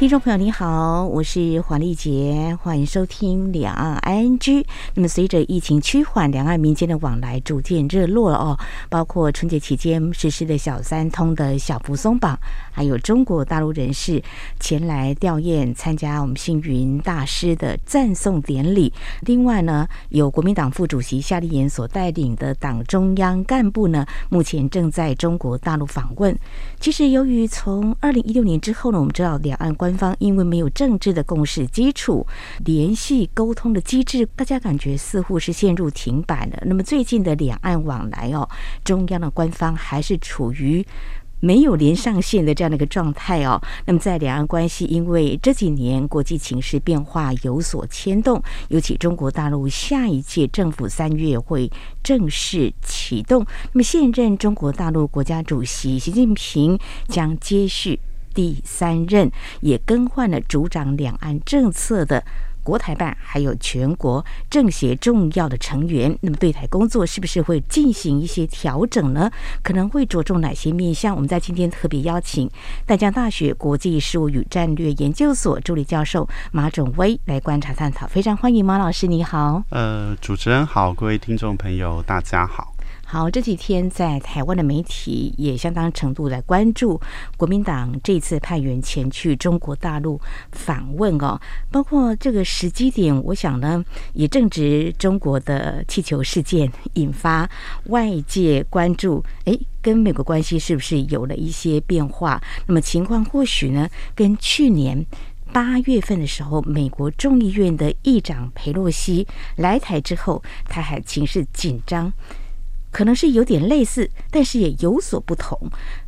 听众朋友，你好，我是黄丽杰，欢迎收听两岸 ING。那么，随着疫情趋缓，两岸民间的往来逐渐热络了哦。包括春节期间实施的小三通的小幅松绑，还有中国大陆人士前来吊唁参加我们星云大师的赞颂典礼。另外呢，有国民党副主席夏立言所带领的党中央干部呢，目前正在中国大陆访问。其实，由于从二零一六年之后呢，我们知道两岸关。官方因为没有政治的共识基础，联系沟通的机制，大家感觉似乎是陷入停摆了。那么最近的两岸往来哦，中央的官方还是处于没有连上线的这样的一个状态哦。那么在两岸关系，因为这几年国际情势变化有所牵动，尤其中国大陆下一届政府三月会正式启动，那么现任中国大陆国家主席习近平将接续。第三任也更换了主掌两岸政策的国台办，还有全国政协重要的成员。那么对台工作是不是会进行一些调整呢？可能会着重哪些面向？我们在今天特别邀请淡江大学国际事务与战略研究所助理教授马种威来观察探讨。非常欢迎马老师，你好。呃，主持人好，各位听众朋友，大家好。好，这几天在台湾的媒体也相当程度来关注国民党这次派员前去中国大陆访问哦，包括这个时机点，我想呢也正值中国的气球事件引发外界关注，哎，跟美国关系是不是有了一些变化？那么情况或许呢跟去年八月份的时候，美国众议院的议长佩洛西来台之后，台海情势紧张。可能是有点类似，但是也有所不同。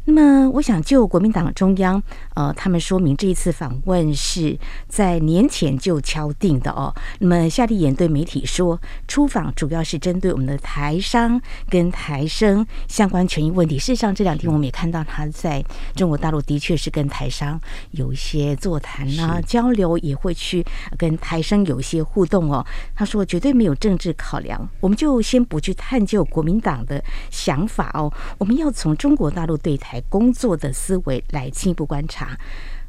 那么，我想就国民党中央，呃，他们说明这一次访问是在年前就敲定的哦。那么，夏立言对媒体说，出访主要是针对我们的台商跟台生相关权益问题。事实上，这两天我们也看到他在中国大陆的确是跟台商有一些座谈啊交流，也会去跟台生有一些互动哦。他说绝对没有政治考量，我们就先不去探究国民党的想法哦，我们要从中国大陆对台。工作的思维来进一步观察，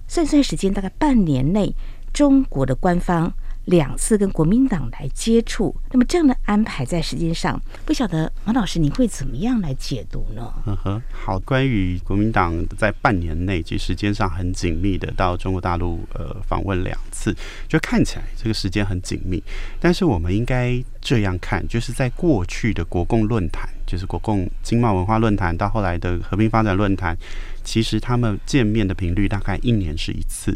算算时间，大概半年内，中国的官方两次跟国民党来接触，那么这样的安排在时间上，不晓得马老师你会怎么样来解读呢？嗯哼，好，关于国民党在半年内，其实时间上很紧密的到中国大陆呃访问两次，就看起来这个时间很紧密，但是我们应该这样看，就是在过去的国共论坛。就是国共经贸文化论坛到后来的和平发展论坛，其实他们见面的频率大概一年是一次，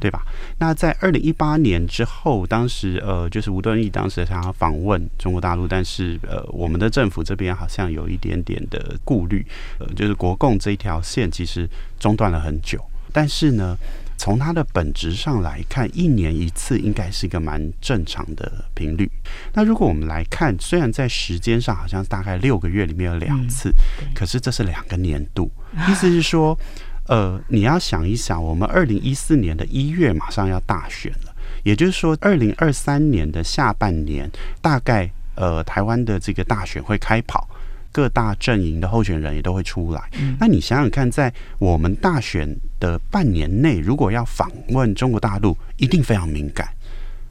对吧？那在二零一八年之后，当时呃，就是吴敦义当时想要访问中国大陆，但是呃，我们的政府这边好像有一点点的顾虑，呃，就是国共这一条线其实中断了很久，但是呢。从它的本质上来看，一年一次应该是一个蛮正常的频率。那如果我们来看，虽然在时间上好像大概六个月里面有两次，可是这是两个年度，意思是说，呃，你要想一想，我们二零一四年的一月马上要大选了，也就是说，二零二三年的下半年大概呃，台湾的这个大选会开跑。各大阵营的候选人也都会出来。那你想想看，在我们大选的半年内，如果要访问中国大陆，一定非常敏感。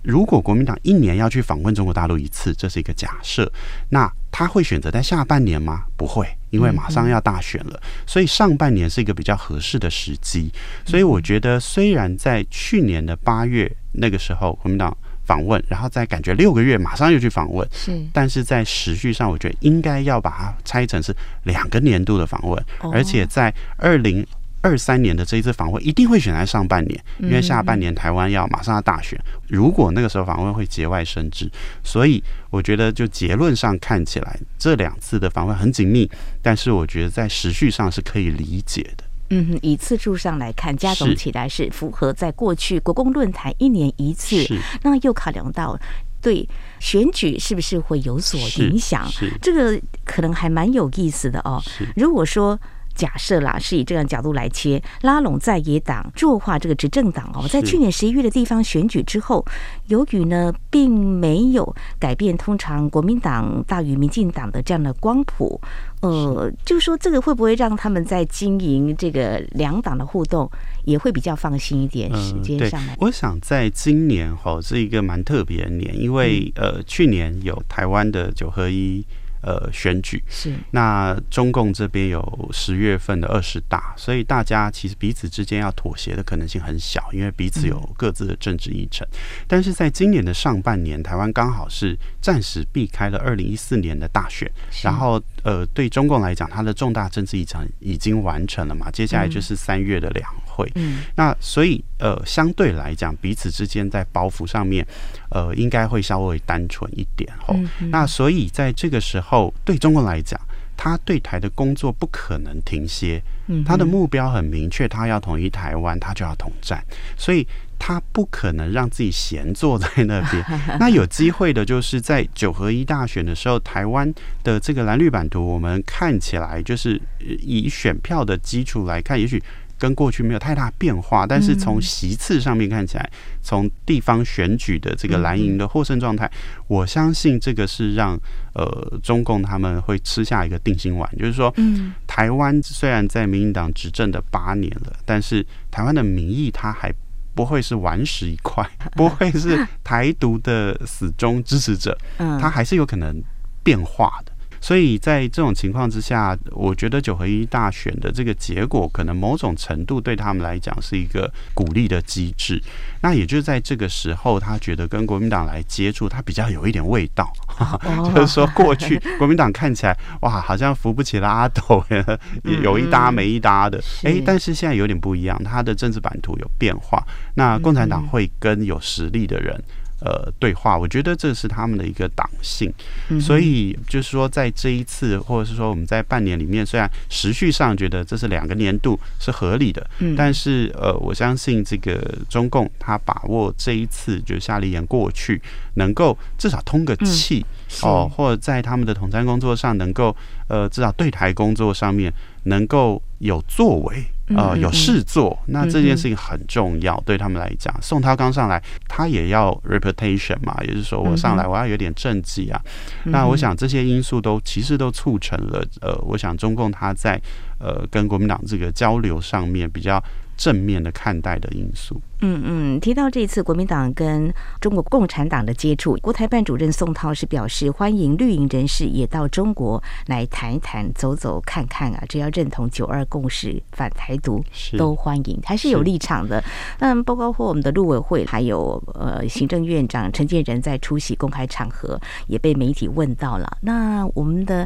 如果国民党一年要去访问中国大陆一次，这是一个假设，那他会选择在下半年吗？不会，因为马上要大选了，所以上半年是一个比较合适的时机。所以我觉得，虽然在去年的八月那个时候，国民党。访问，然后再感觉六个月马上又去访问，是，但是在时序上，我觉得应该要把它拆成是两个年度的访问，而且在二零二三年的这一次访问一定会选在上半年，因为下半年台湾要马上要大选，如果那个时候访问会节外生枝，所以我觉得就结论上看起来，这两次的访问很紧密，但是我觉得在时序上是可以理解的。嗯，以次数上来看，加总起来是符合在过去国共论坛一年一次，那又考量到对选举是不是会有所影响？这个可能还蛮有意思的哦。如果说假设啦，是以这样角度来切，拉拢在野党，弱化这个执政党哦。在去年十一月的地方选举之后，由于呢并没有改变通常国民党大于民进党的这样的光谱，呃，就说这个会不会让他们在经营这个两党的互动也会比较放心一点？时间上来，嗯，我想在今年哈是一个蛮特别的年，因为呃去年有台湾的九合一。呃，选举。是。那中共这边有十月份的二十大，所以大家其实彼此之间要妥协的可能性很小，因为彼此有各自的政治议程。但是在今年的上半年，台湾刚好是暂时避开了二零一四年的大选，然后呃，对中共来讲，它的重大政治议程已经完成了嘛，接下来就是三月的两会。嗯，那所以呃，相对来讲，彼此之间在包袱上面，呃，应该会稍微单纯一点哦。那所以在这个时候。对中国来讲，他对台的工作不可能停歇，嗯他的目标很明确，他要统一台湾，他就要统战，所以他不可能让自己闲坐在那边。那有机会的就是在九合一大选的时候，台湾的这个蓝绿版图，我们看起来就是以选票的基础来看，也许。跟过去没有太大变化，但是从席次上面看起来，从地方选举的这个蓝营的获胜状态，我相信这个是让呃中共他们会吃下一个定心丸，就是说，台湾虽然在民进党执政的八年了，但是台湾的民意它还不会是顽石一块，不会是台独的死忠支持者，它还是有可能变化的。所以在这种情况之下，我觉得九合一大选的这个结果，可能某种程度对他们来讲是一个鼓励的机制。那也就是在这个时候，他觉得跟国民党来接触，他比较有一点味道。就是说，过去国民党看起来哇，好像扶不起的阿斗，有一搭没一搭的。哎，但是现在有点不一样，他的政治版图有变化。那共产党会跟有实力的人。呃，对话，我觉得这是他们的一个党性，所以就是说，在这一次，或者是说我们在半年里面，虽然时序上觉得这是两个年度是合理的，但是呃，我相信这个中共他把握这一次，就夏立言过去，能够至少通个气哦，或者在他们的统战工作上，能够呃，至少对台工作上面能够有作为。呃，有事做，那这件事情很重要，对他们来讲。宋涛刚上来，他也要 reputation 嘛，也就是说，我上来我要有点政绩啊。那我想这些因素都其实都促成了，呃，我想中共他在呃跟国民党这个交流上面比较正面的看待的因素。嗯嗯，提到这一次国民党跟中国共产党的接触，国台办主任宋涛是表示欢迎绿营人士也到中国来谈一谈、走走看看啊，只要认同九二共识、反台独都欢迎，还是有立场的。嗯，包括我们的陆委会，还有呃行政院长陈建仁在出席公开场合也被媒体问到了，那我们的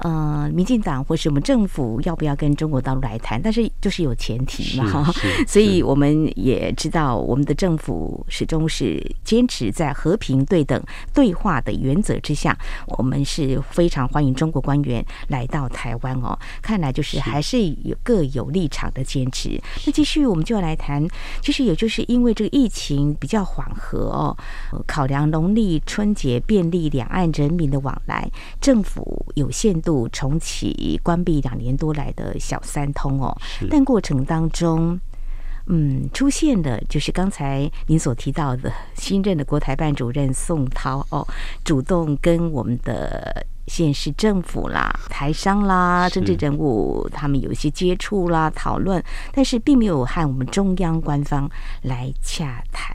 呃民进党或是我们政府要不要跟中国大陆来谈？但是就是有前提嘛，所以我们也知。到我们的政府始终是坚持在和平、对等、对话的原则之下，我们是非常欢迎中国官员来到台湾哦。看来就是还是有各有立场的坚持。那继续我们就要来谈，其实也就是因为这个疫情比较缓和哦，考量农历春节便利两岸人民的往来，政府有限度重启关闭两年多来的小三通哦，但过程当中。嗯，出现的就是刚才您所提到的新任的国台办主任宋涛哦，主动跟我们的县市政府啦、台商啦、政治人物他们有一些接触啦、讨论，但是并没有和我们中央官方来洽谈，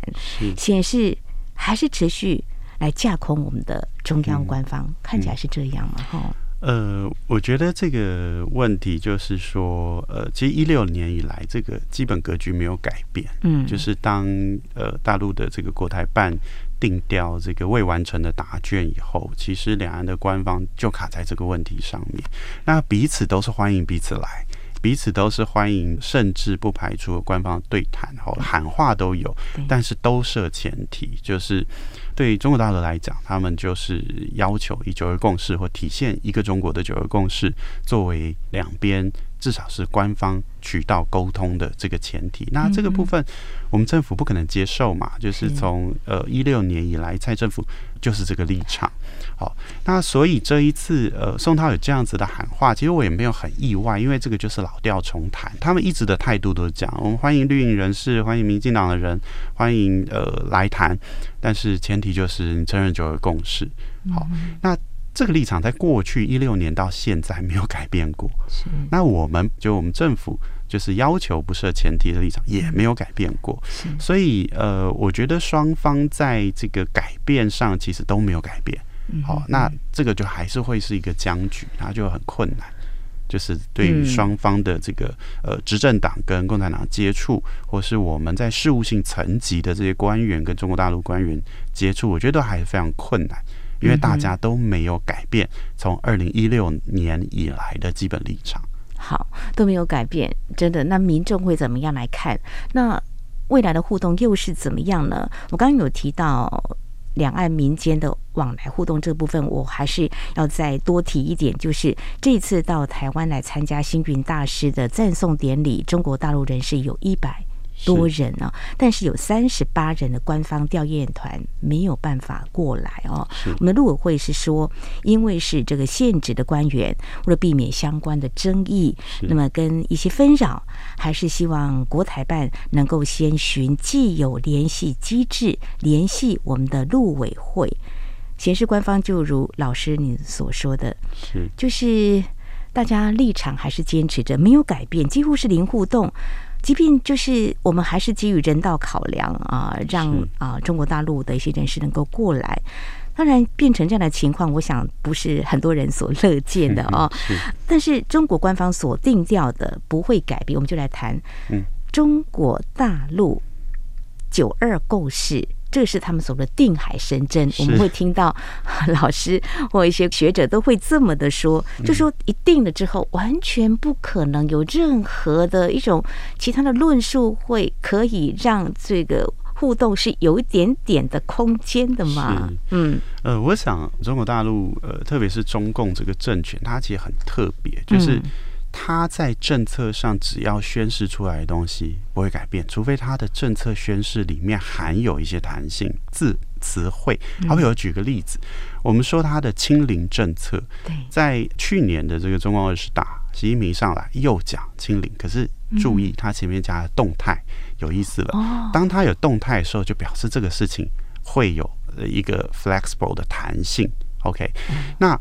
显示还是持续来架空我们的中央官方，嗯、看起来是这样嘛？哈、嗯。呃，我觉得这个问题就是说，呃，其实一六年以来，这个基本格局没有改变。嗯，就是当呃大陆的这个国台办定调这个未完成的答卷以后，其实两岸的官方就卡在这个问题上面。那彼此都是欢迎彼此来，彼此都是欢迎，甚至不排除官方对谈，吼喊话都有，但是都设前提，就是。对中国大陆来讲，他们就是要求以九二共识或体现一个中国的九二共识作为两边。至少是官方渠道沟通的这个前提，那这个部分我们政府不可能接受嘛？就是从呃一六年以来，蔡政府就是这个立场。好，那所以这一次呃宋涛有这样子的喊话，其实我也没有很意外，因为这个就是老调重弹，他们一直的态度都是这样：我们欢迎绿营人士，欢迎民进党的人，欢迎呃来谈，但是前提就是你承认就有共识。好，那。这个立场在过去一六年到现在没有改变过。是，那我们就我们政府就是要求不设前提的立场也没有改变过。是，所以呃，我觉得双方在这个改变上其实都没有改变。好，那这个就还是会是一个僵局，那就很困难。就是对于双方的这个呃执政党跟共产党接触，或是我们在事务性层级的这些官员跟中国大陆官员接触，我觉得都还是非常困难。因为大家都没有改变从二零一六年以来的基本立场，好，都没有改变，真的。那民众会怎么样来看？那未来的互动又是怎么样呢？我刚刚有提到两岸民间的往来互动这部分，我还是要再多提一点，就是这次到台湾来参加星云大师的赞颂典礼，中国大陆人士有一百多人呢、哦，但是有三十八人的官方调研团没有办法过来哦。我们的陆委会是说，因为是这个现职的官员，为了避免相关的争议，那么跟一些纷扰，还是希望国台办能够先寻既有联系机制联系我们的陆委会。显示官方就如老师你所说的，是就是大家立场还是坚持着没有改变，几乎是零互动。即便就是我们还是基于人道考量啊，让啊中国大陆的一些人士能够过来，当然变成这样的情况，我想不是很多人所乐见的哦。但是中国官方所定调的不会改变，我们就来谈中国大陆九二共识。这是他们所谓的定海神针，我们会听到 老师或一些学者都会这么的说，就说一定了之后，完全不可能有任何的一种其他的论述会可以让这个互动是有一点点的空间的嘛？嗯，呃，我想中国大陆呃，特别是中共这个政权，它其实很特别，就是。他在政策上只要宣示出来的东西不会改变，除非他的政策宣示里面含有一些弹性字词汇。好比我举个例子，我们说他的清零政策，在去年的这个中共二十大，习近平上来又讲清零，可是注意他前面加的动态，有意思了。当他有动态的时候，就表示这个事情会有一个 flexible 的弹性。OK，那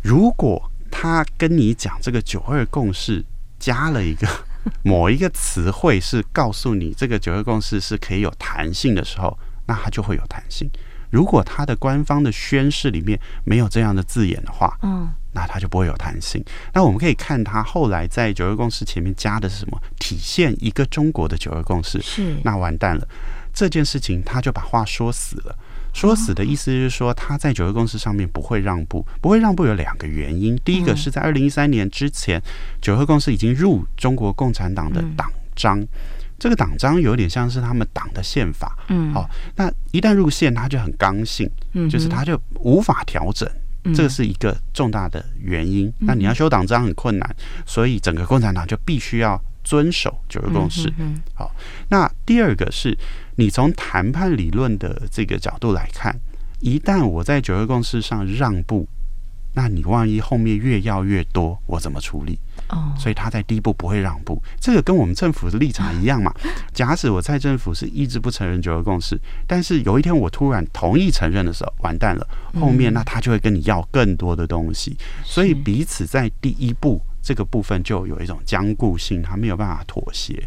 如果他跟你讲这个九二共识，加了一个 某一个词汇，是告诉你这个九二共识是可以有弹性的时候，那它就会有弹性。如果他的官方的宣誓里面没有这样的字眼的话，嗯，那它就不会有弹性。那我们可以看他后来在九二共识前面加的是什么？体现一个中国的九二共识，是那完蛋了，这件事情他就把话说死了。说死的意思就是说，他在九二共识上面不会让步，不会让步有两个原因。第一个是在二零一三年之前，九二共识已经入中国共产党的党章，这个党章有点像是他们党的宪法。嗯，好，那一旦入宪，他就很刚性，嗯就是他就无法调整，这是一个重大的原因。那你要修党章很困难，所以整个共产党就必须要遵守九二共识。好，那第二个是。你从谈判理论的这个角度来看，一旦我在九二共识上让步，那你万一后面越要越多，我怎么处理？哦，所以他在第一步不会让步，这个跟我们政府的立场一样嘛。假使我在政府是一直不承认九二共识，但是有一天我突然同意承认的时候，完蛋了，后面那他就会跟你要更多的东西，所以彼此在第一步这个部分就有一种僵固性，他没有办法妥协，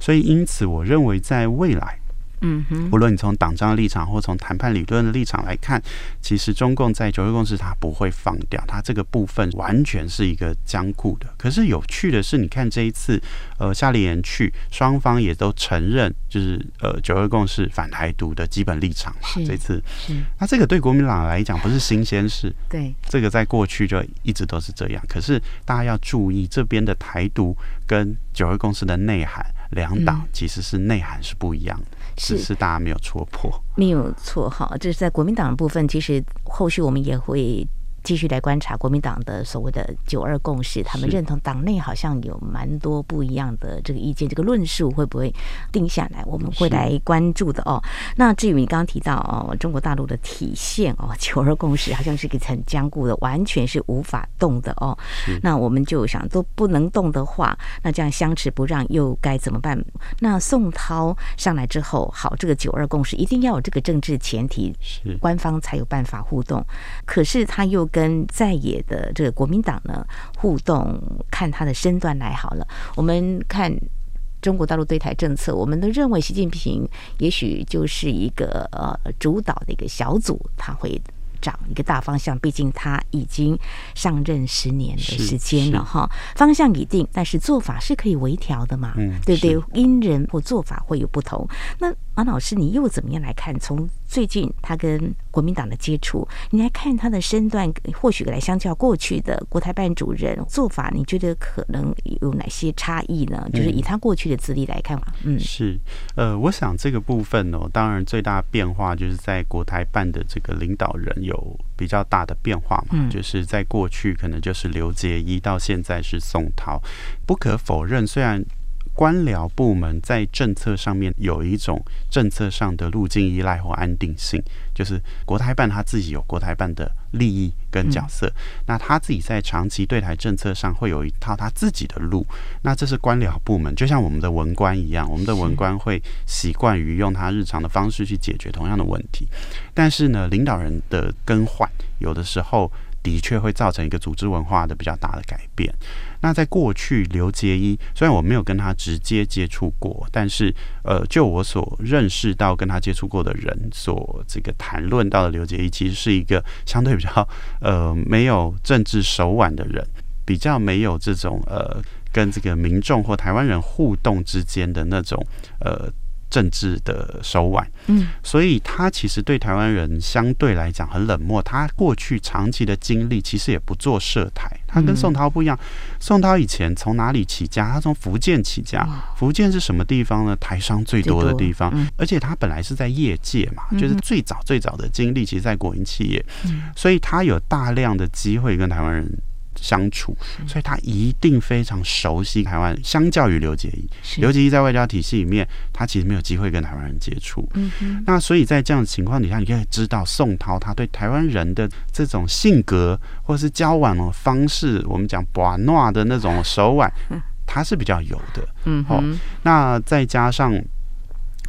所以因此我认为在未来。嗯哼，无论你从党章的立场，或从谈判理论的立场来看，其实中共在九二共识它不会放掉，它这个部分完全是一个僵固的。可是有趣的是，你看这一次，呃，夏立言去，双方也都承认，就是呃九二共识反台独的基本立场嘛。这次，是那这个对国民党来讲不是新鲜事，对，这个在过去就一直都是这样。可是大家要注意，这边的台独跟九二共识的内涵。两党其实是内涵是不一样的，嗯、只是大家没有戳破，没有错哈。这是在国民党的部分，其实后续我们也会。继续来观察国民党的所谓的“九二共识”，他们认同党内好像有蛮多不一样的这个意见，这个论述会不会定下来？我们会来关注的哦。那至于你刚刚提到哦，中国大陆的体现哦，“ 九二共识”好像是一个很坚固的，完全是无法动的哦。那我们就想，都不能动的话，那这样相持不让又该怎么办？那宋涛上来之后，好，这个“九二共识”一定要有这个政治前提，是官方才有办法互动。可是他又。跟在野的这个国民党呢互动，看他的身段来好了。我们看中国大陆对台政策，我们都认为习近平也许就是一个呃主导的一个小组，他会。长一个大方向，毕竟他已经上任十年的时间了哈，方向已定，但是做法是可以微调的嘛，嗯，对不对？因人或做法会有不同。那马老师，你又怎么样来看？从最近他跟国民党的接触，你来看他的身段，或许来相较过去的国台办主任做法，你觉得可能有哪些差异呢？就是以他过去的资历来看嘛，嗯，是，呃，我想这个部分哦，当然最大变化就是在国台办的这个领导人。有比较大的变化嘛？就是在过去可能就是刘杰一，到现在是宋涛。不可否认，虽然官僚部门在政策上面有一种政策上的路径依赖或安定性，就是国台办他自己有国台办的利益跟角色，那他自己在长期对台政策上会有一套他自己的路。那这是官僚部门，就像我们的文官一样，我们的文官会习惯于用他日常的方式去解决同样的问题。但是呢，领导人的更换，有的时候的确会造成一个组织文化的比较大的改变。那在过去，刘杰一虽然我没有跟他直接接触过，但是呃，就我所认识到跟他接触过的人所这个谈论到的，刘杰一其实是一个相对比较呃没有政治手腕的人，比较没有这种呃跟这个民众或台湾人互动之间的那种呃。政治的手腕，嗯，所以他其实对台湾人相对来讲很冷漠。他过去长期的经历其实也不做涉台。他跟宋涛不一样，宋涛以前从哪里起家？他从福建起家。福建是什么地方呢？台商最多的地方，而且他本来是在业界嘛，就是最早最早的经历，其实在国营企业，所以他有大量的机会跟台湾人相处，所以他一定非常熟悉台湾。相较于刘杰一，刘杰一在外交体系里面，他其实没有机会跟台湾人接触。嗯哼。那所以在这样的情况底下，你可以知道宋涛他对台湾人的这种性格或是交往的方式，我们讲把诺的那种手腕，他是比较有的。嗯好，那再加上。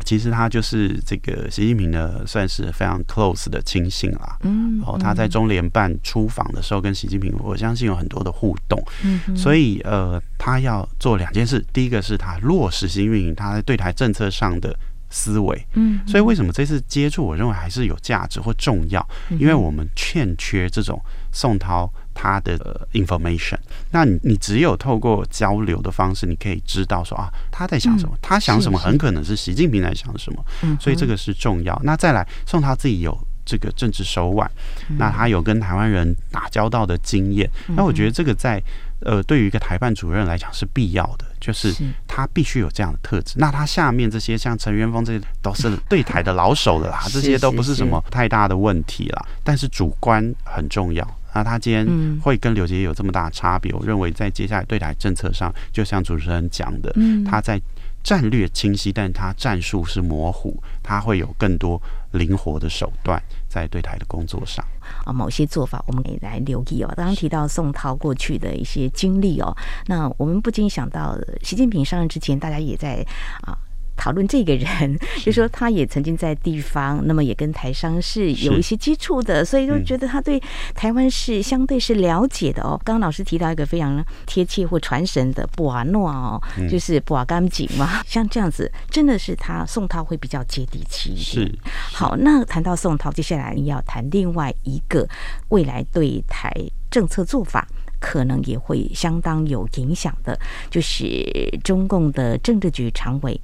其实他就是这个习近平的，算是非常 close 的亲信啦。嗯，然后，他在中联办出访的时候，跟习近平，我相信有很多的互动。嗯，所以呃，他要做两件事，第一个是他落实新运营他在对台政策上的思维。嗯，所以为什么这次接触，我认为还是有价值或重要，因为我们欠缺这种宋涛。他的 information，那你你只有透过交流的方式，你可以知道说啊，他在想什么，嗯、他想什么，很可能是习近平在想什么，嗯，所以这个是重要。那再来，宋他自己有这个政治手腕，嗯、那他有跟台湾人打交道的经验，嗯、那我觉得这个在呃，对于一个台办主任来讲是必要的，就是他必须有这样的特质。那他下面这些像陈元峰这些都是对台的老手了啦，这些都不是。什么太大的问题啦，但是主观很重要。那他今天会跟刘杰有这么大的差别，我认为在接下来对台政策上，就像主持人讲的，他在战略清晰，但他战术是模糊，他会有更多灵活的手段在对台的工作上啊，某些做法我们可以来留意哦。刚刚提到宋涛过去的一些经历哦，那我们不禁想到习近平上任之前，大家也在啊。讨论这个人，就说他也曾经在地方，那么也跟台商是有一些接触的，所以就觉得他对台湾是相对是了解的哦。刚刚老师提到一个非常贴切或传神的布瓦诺哦，就是布瓦甘井嘛，像这样子，真的是他宋涛会比较接地气一点。是好，那谈到宋涛，接下来你要谈另外一个未来对台政策做法可能也会相当有影响的，就是中共的政治局常委。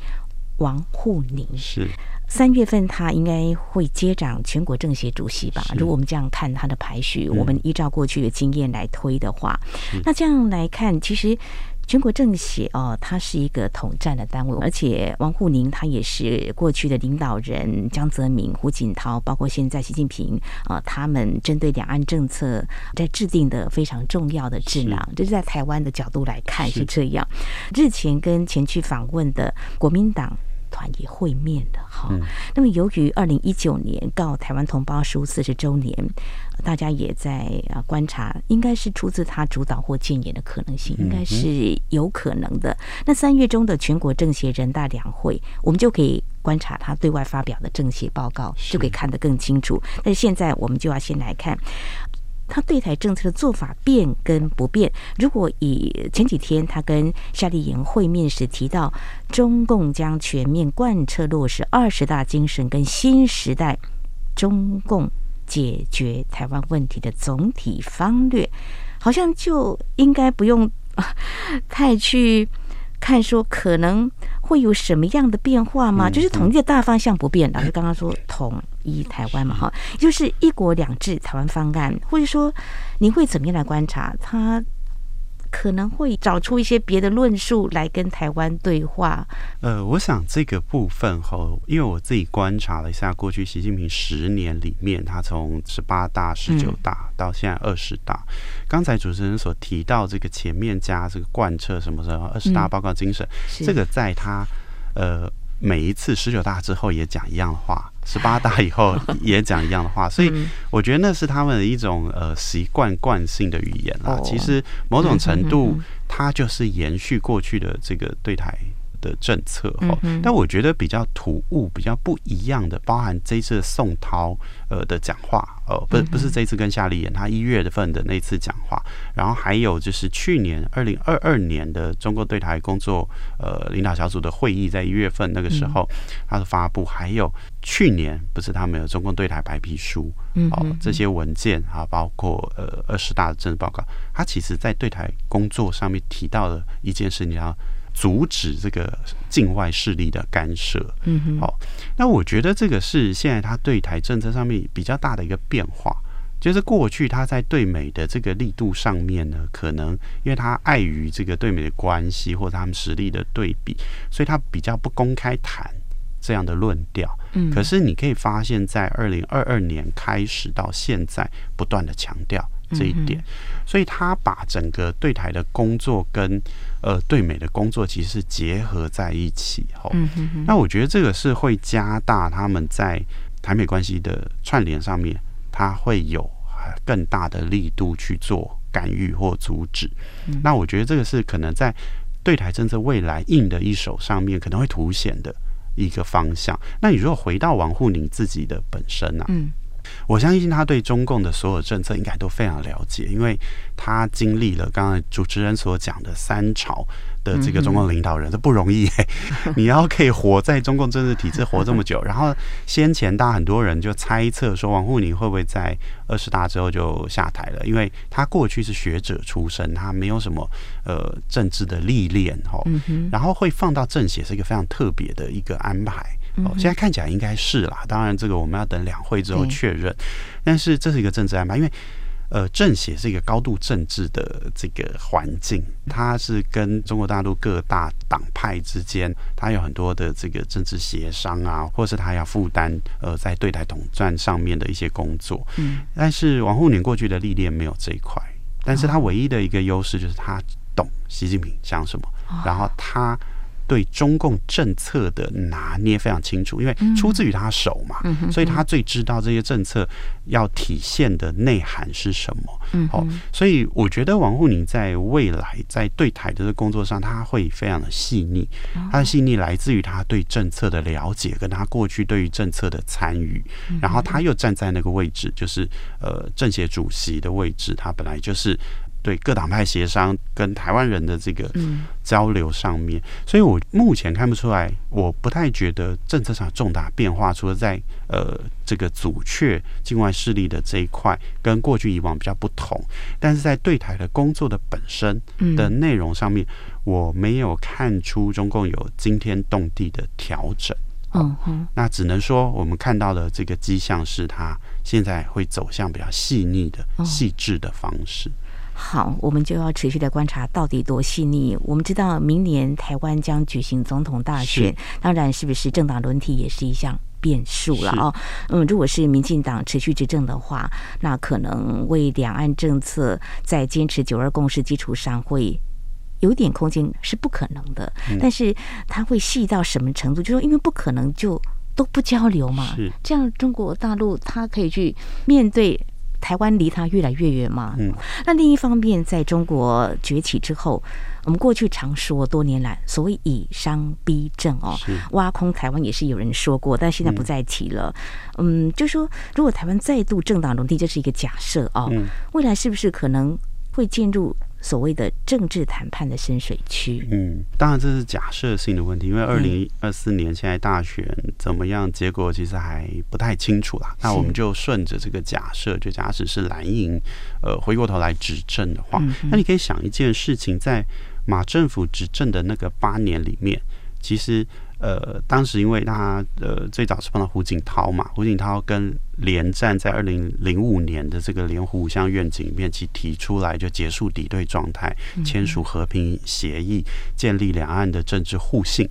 王沪宁。是。三月份，他应该会接掌全国政协主席吧？如果我们这样看他的排序，我们依照过去的经验来推的话，那这样来看，其实全国政协哦，它是一个统战的单位，而且王沪宁他也是过去的领导人，江泽民、胡锦涛，包括现在习近平啊、呃，他们针对两岸政策在制定的非常重要的智囊，这是在台湾的角度来看是这样。日前跟前去访问的国民党。团也会面的哈，那么由于二零一九年告台湾同胞书四十周年，大家也在啊观察，应该是出自他主导或建言的可能性，应该是有可能的。那三月中的全国政协人大两会，我们就可以观察他对外发表的政协报告，就可以看得更清楚。但是现在我们就要先来看。他对台政策的做法变跟不变？如果以前几天他跟夏立言会面时提到，中共将全面贯彻落实二十大精神跟新时代中共解决台湾问题的总体方略，好像就应该不用太去。看说可能会有什么样的变化吗？就是统一的大方向不变，老师 刚刚说统一台湾嘛，哈，就是一国两制台湾方案，或者说你会怎么样来观察他？可能会找出一些别的论述来跟台湾对话。呃，我想这个部分后，因为我自己观察了一下，过去习近平十年里面，他从十八大、十九大到现在二十大，刚、嗯、才主持人所提到这个前面加这个贯彻什么什么二十大报告精神，嗯、这个在他呃。每一次十九大之后也讲一样的话，十八大以后也讲一样的话，所以我觉得那是他们的一种呃习惯惯性的语言啦。其实某种程度，它就是延续过去的这个对台的政策哈，但我觉得比较突兀、比较不一样的，包含这一次宋涛呃的讲话，呃，不不是这一次跟夏立言他一月份的那次讲话，然后还有就是去年二零二二年的中共对台工作呃领导小组的会议，在一月份那个时候他的发布，还有去年不是他们有中共对台白皮书，哦，这些文件啊，包括呃二十大的政治报告，他其实在对台工作上面提到的一件事，你要。阻止这个境外势力的干涉。嗯哼，好，那我觉得这个是现在他对台政策上面比较大的一个变化，就是过去他在对美的这个力度上面呢，可能因为他碍于这个对美的关系或者他们实力的对比，所以他比较不公开谈这样的论调。嗯，可是你可以发现，在二零二二年开始到现在，不断的强调。这一点，所以他把整个对台的工作跟呃对美的工作其实是结合在一起吼。那我觉得这个是会加大他们在台美关系的串联上面，他会有更大的力度去做干预或阻止。那我觉得这个是可能在对台政策未来硬的一手上面可能会凸显的一个方向。那你如果回到王沪宁自己的本身呢、啊？嗯。我相信他对中共的所有政策应该都非常了解，因为他经历了刚才主持人所讲的三朝的这个中共领导人，这不容易。你要可以活在中共政治体制活这么久，然后先前大家很多人就猜测说王沪宁会不会在二十大之后就下台了，因为他过去是学者出身，他没有什么呃政治的历练哈，然后会放到政协是一个非常特别的一个安排。哦，现在看起来应该是啦。当然，这个我们要等两会之后确认。但是这是一个政治安排，因为呃，政协是一个高度政治的这个环境，它是跟中国大陆各大党派之间，它有很多的这个政治协商啊，或是它要负担呃在对台统战上面的一些工作。嗯。但是王沪宁过去的历练没有这一块，但是他唯一的一个优势就是他懂习近平想什么，然后他。对中共政策的拿捏非常清楚，因为出自于他手嘛，所以他最知道这些政策要体现的内涵是什么。好，所以我觉得王沪宁在未来在对台的工作上，他会非常的细腻。他的细腻来自于他对政策的了解，跟他过去对于政策的参与，然后他又站在那个位置，就是呃政协主席的位置，他本来就是。对各党派协商跟台湾人的这个交流上面，所以我目前看不出来，我不太觉得政策上有重大变化，除了在呃这个阻却境外势力的这一块跟过去以往比较不同，但是在对台的工作的本身的内容上面，我没有看出中共有惊天动地的调整。嗯哼，那只能说我们看到的这个迹象是，他现在会走向比较细腻的、细致的方式。好，我们就要持续的观察到底多细腻。我们知道明年台湾将举行总统大选，当然是不是政党轮替也是一项变数了哦。嗯，如果是民进党持续执政的话，那可能为两岸政策在坚持九二共识基础上会有点空间，是不可能的。嗯、但是它会细到什么程度？就说因为不可能就都不交流嘛，这样中国大陆它可以去面对。台湾离他越来越远嘛。嗯，那另一方面，在中国崛起之后，我们过去常说多年来所谓以商逼政哦，挖空台湾也是有人说过，但现在不再提了。嗯，就说如果台湾再度政党轮替，这是一个假设哦。未来是不是可能会进入？所谓的政治谈判的深水区，嗯，当然这是假设性的问题，因为二零二四年现在大选怎么样，结果其实还不太清楚啦。那我们就顺着这个假设，就假使是蓝营，呃，回过头来执政的话，那你可以想一件事情，在马政府执政的那个八年里面，其实。呃，当时因为他呃最早是碰到胡锦涛嘛，胡锦涛跟连战在二零零五年的这个连湖五项愿景里面，其提出来就结束敌对状态，签署和平协议，建立两岸的政治互信。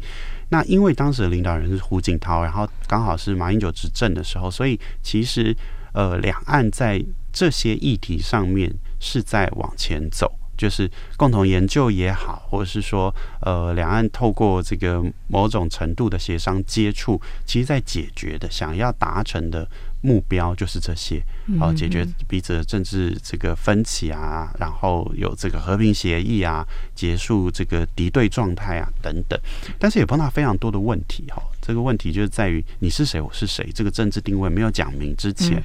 那因为当时的领导人是胡锦涛，然后刚好是马英九执政的时候，所以其实呃两岸在这些议题上面是在往前走。就是共同研究也好，或者是说，呃，两岸透过这个某种程度的协商接触，其实在解决的想要达成的目标就是这些，好，解决彼此的政治这个分歧啊，然后有这个和平协议啊，结束这个敌对状态啊等等。但是也碰到非常多的问题哈，这个问题就是在于你是谁，我是谁，这个政治定位没有讲明之前，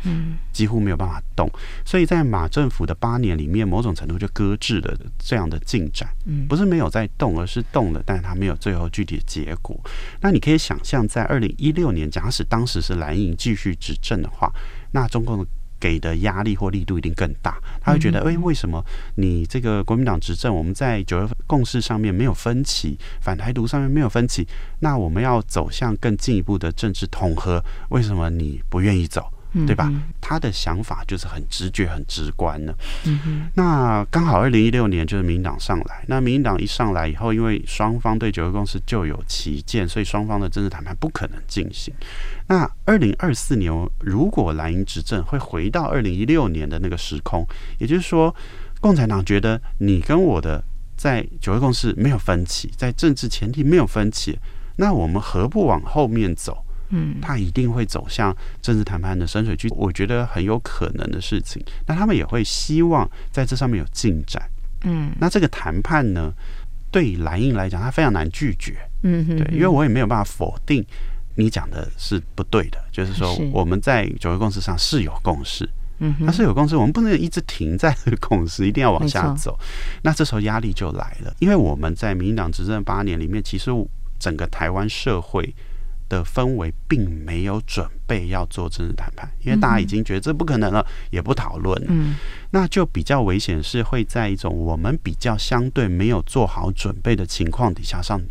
几乎没有办法动。所以在马政府的八年里面，某种程度就搁置了这样的进展，不是没有在动，而是动了，但是它没有最后具体的结果。那你可以想象，在二零一六年，假使当时是蓝营继续执政的话，那中共给的压力或力度一定更大。他会觉得，诶，为什么你这个国民党执政，我们在九二共识上面没有分歧，反台独上面没有分歧，那我们要走向更进一步的政治统合，为什么你不愿意走？对吧？他的想法就是很直觉、很直观的。嗯哼。那刚好二零一六年就是民党上来，那民党一上来以后，因为双方对九二共识就有歧见，所以双方的政治谈判不可能进行。那二零二四年如果蓝营执政，会回到二零一六年的那个时空，也就是说，共产党觉得你跟我的在九二共识没有分歧，在政治前提没有分歧，那我们何不往后面走？嗯，他一定会走向政治谈判的深水区，我觉得很有可能的事情。那他们也会希望在这上面有进展。嗯，那这个谈判呢，对于蓝营来讲，他非常难拒绝。嗯哼，对，因为我也没有办法否定你讲的是不对的，就是说我们在九个共识上是有共识。嗯，那是有共识，我们不能一直停在这个共识，一定要往下走。那这时候压力就来了，因为我们在民进党执政八年里面，其实整个台湾社会。的氛围并没有准备要做政治谈判，因为大家已经觉得这不可能了，也不讨论。嗯，那就比较危险，是会在一种我们比较相对没有做好准备的情况底下上，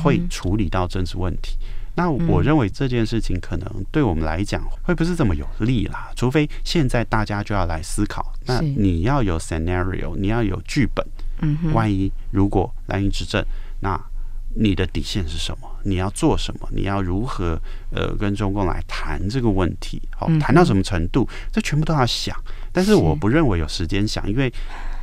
会处理到政治问题。那我认为这件事情可能对我们来讲会不是这么有利啦，除非现在大家就要来思考，那你要有 scenario，你要有剧本。嗯，万一如果蓝营执政，那你的底线是什么？你要做什么？你要如何呃跟中共来谈这个问题？好，谈到什么程度？这全部都要想。但是我不认为有时间想，因为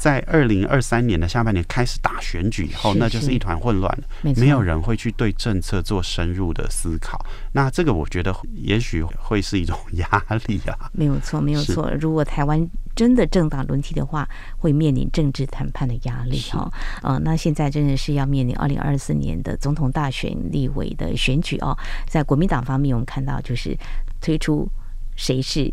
在二零二三年的下半年开始打选举以后，那就是一团混乱了，没有人会去对政策做深入的思考。那这个我觉得也许会是一种压力啊。没有错，没有错。如果台湾真的政党轮替的话，会面临政治谈判的压力哈。呃，那现在真的是要面临二零二四年的总统大选、立委的选举哦。在国民党方面，我们看到就是推出谁是。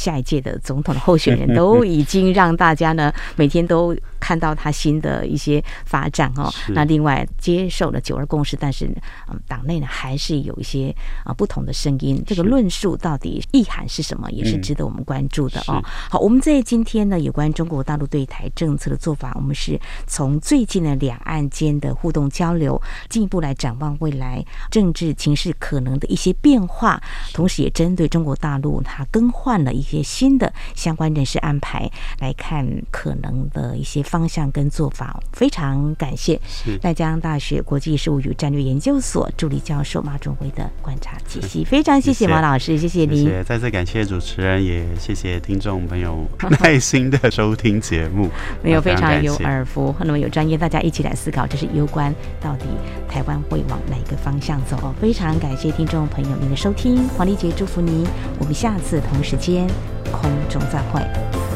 下一届的总统的候选人都已经让大家呢每天都看到他新的一些发展哦。那另外接受了九二共识，但是嗯，党内呢还是有一些啊不同的声音。这个论述到底意涵是什么，也是值得我们关注的哦。好，我们在今天呢有关中国大陆对台政策的做法，我们是从最近的两岸间的互动交流，进一步来展望未来政治情势可能的一些变化，同时也针对中国大陆它更换了一。些新的相关人事安排，来看可能的一些方向跟做法。非常感谢淡江大学国际事务与战略研究所助理教授马仲辉的观察解析。非常谢谢马老师，谢谢您。谢谢，再次感谢主持人，也谢谢听众朋友 耐心的收听节目。没有，非常有耳福，那么有专业，大家一起来思考，这是攸关到底台湾会往哪个方向走哦。非常感谢听众朋友您的收听，黄丽杰祝福您，我们下次同时间空中再会。